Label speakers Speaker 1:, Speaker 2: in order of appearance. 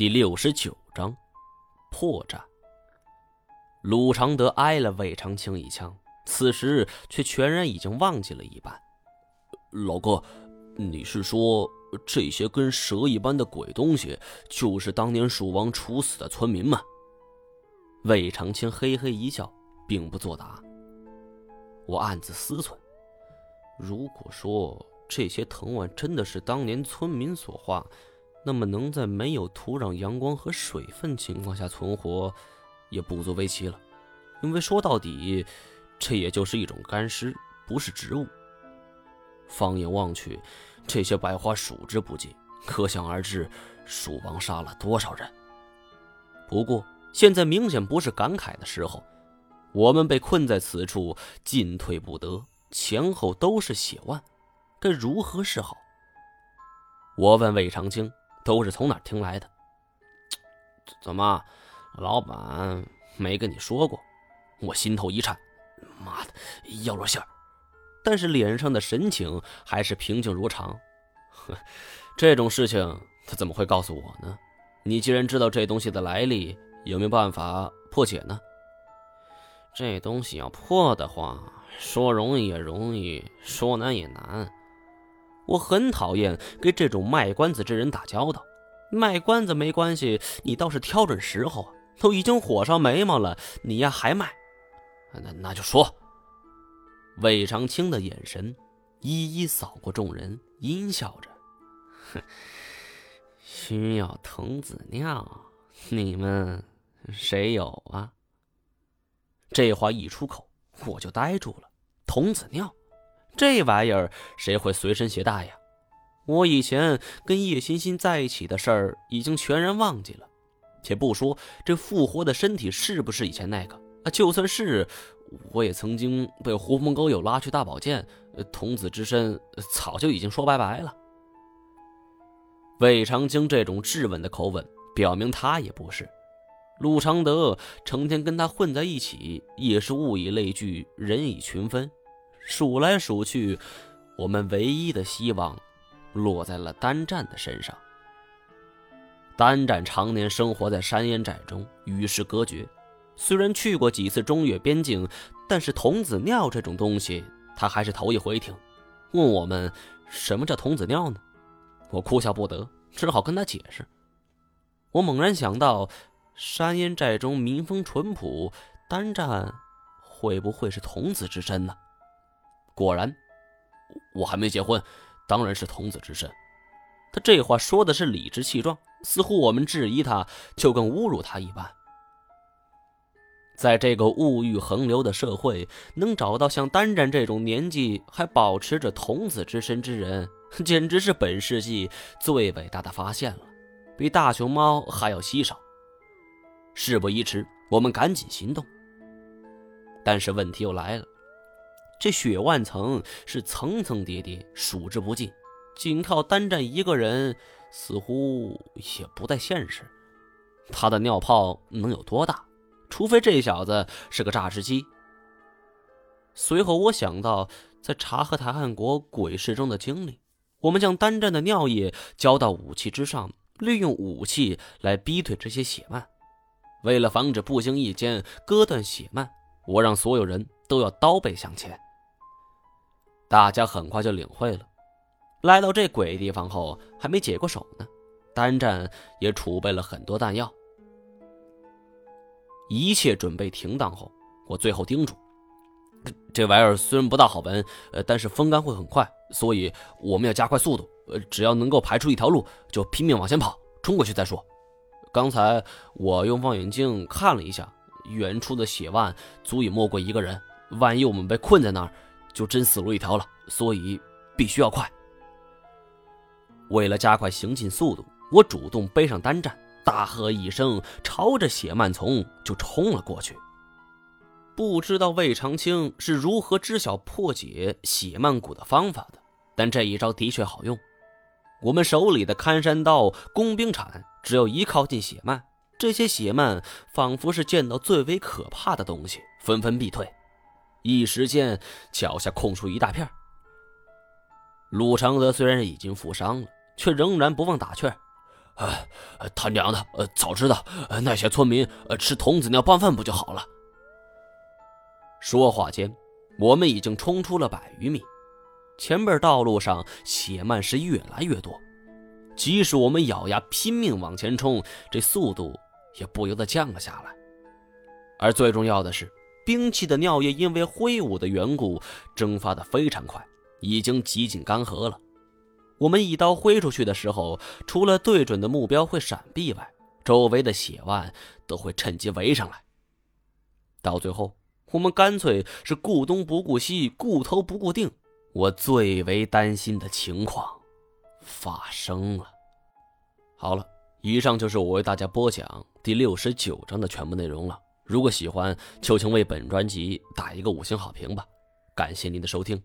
Speaker 1: 第六十九章破绽。鲁常德挨了魏长青一枪，此时却全然已经忘记了一半。
Speaker 2: 老哥，你是说这些跟蛇一般的鬼东西，就是当年蜀王处死的村民吗？
Speaker 1: 魏长青嘿嘿一笑，并不作答。我暗自思忖：如果说这些藤蔓真的是当年村民所化，那么，能在没有土壤、阳光和水分情况下存活，也不足为奇了。因为说到底，这也就是一种干尸，不是植物。放眼望去，这些白花数之不尽，可想而知，蜀王杀了多少人。不过，现在明显不是感慨的时候。我们被困在此处，进退不得，前后都是血腕，该如何是好？我问魏长青。都是从哪听来的？
Speaker 2: 怎么，老板没跟你说过？我心头一颤，妈的，要露馅儿！
Speaker 1: 但是脸上的神情还是平静如常。这种事情他怎么会告诉我呢？你既然知道这东西的来历，有没有办法破解呢？
Speaker 2: 这东西要破的话，说容易也容易，说难也难。
Speaker 1: 我很讨厌跟这种卖关子之人打交道。卖关子没关系，你倒是挑准时候啊！都已经火烧眉毛了，你呀还卖？
Speaker 2: 那那就说。
Speaker 1: 魏长青的眼神一一扫过众人，阴笑着：“
Speaker 2: 哼，需要童子尿，你们谁有啊？”
Speaker 1: 这话一出口，我就呆住了。童子尿。这玩意儿谁会随身携带呀？我以前跟叶欣欣在一起的事儿已经全然忘记了。且不说这复活的身体是不是以前那个啊，就算是，我也曾经被狐朋狗友拉去大保健，童子之身早就已经说拜拜了。魏长青这种质问的口吻，表明他也不是。陆常德成天跟他混在一起，也是物以类聚，人以群分。数来数去，我们唯一的希望落在了单战的身上。单战常年生活在山烟寨中，与世隔绝。虽然去过几次中越边境，但是童子尿这种东西，他还是头一回听。问我们什么叫童子尿呢？我哭笑不得，只好跟他解释。我猛然想到，山烟寨中民风淳朴，单战会不会是童子之身呢？果然，
Speaker 2: 我还没结婚，当然是童子之身。
Speaker 1: 他这话说的是理直气壮，似乎我们质疑他就跟侮辱他一般。在这个物欲横流的社会，能找到像丹战这种年纪还保持着童子之身之人，简直是本世纪最伟大的发现了，比大熊猫还要稀少。事不宜迟，我们赶紧行动。但是问题又来了。这血万层是层层叠叠，数之不尽，仅靠单战一个人似乎也不太现实。他的尿泡能有多大？除非这小子是个榨汁机。随后我想到在察合台汗国鬼市中的经历，我们将单战的尿液浇到武器之上，利用武器来逼退这些血脉。为了防止不经意间割断血脉，我让所有人都要刀背向前。大家很快就领会了。来到这鬼地方后，还没解过手呢，单战也储备了很多弹药。一切准备停当后，我最后叮嘱：这玩意儿虽然不大好闻，呃，但是风干会很快，所以我们要加快速度。呃，只要能够排出一条路，就拼命往前跑，冲过去再说。刚才我用望远镜看了一下，远处的血腕足以没过一个人。万一我们被困在那儿，就真死路一条了，所以必须要快。为了加快行进速度，我主动背上单战，大喝一声，朝着血蔓丛就冲了过去。不知道魏长青是如何知晓破解血蔓蛊的方法的，但这一招的确好用。我们手里的看山刀、工兵铲，只要一靠近血蔓，这些血蔓仿佛是见到最为可怕的东西，纷纷避退。一时间，脚下空出一大片。鲁长德虽然已经负伤了，却仍然不忘打趣：“
Speaker 2: 啊，他娘的，呃，早知道那些村民呃吃童子尿拌饭不就好了？
Speaker 1: 说话间，我们已经冲出了百余米，前边道路上血漫是越来越多，即使我们咬牙拼命往前冲，这速度也不由得降了下来。而最重要的是，兵器的尿液因为挥舞的缘故，蒸发的非常快，已经几近干涸了。我们一刀挥出去的时候，除了对准的目标会闪避外，周围的血腕都会趁机围上来。到最后，我们干脆是顾东不顾西，顾头不顾腚。我最为担心的情况发生了。好了，以上就是我为大家播讲第六十九章的全部内容了。如果喜欢，就请为本专辑打一个五星好评吧，感谢您的收听。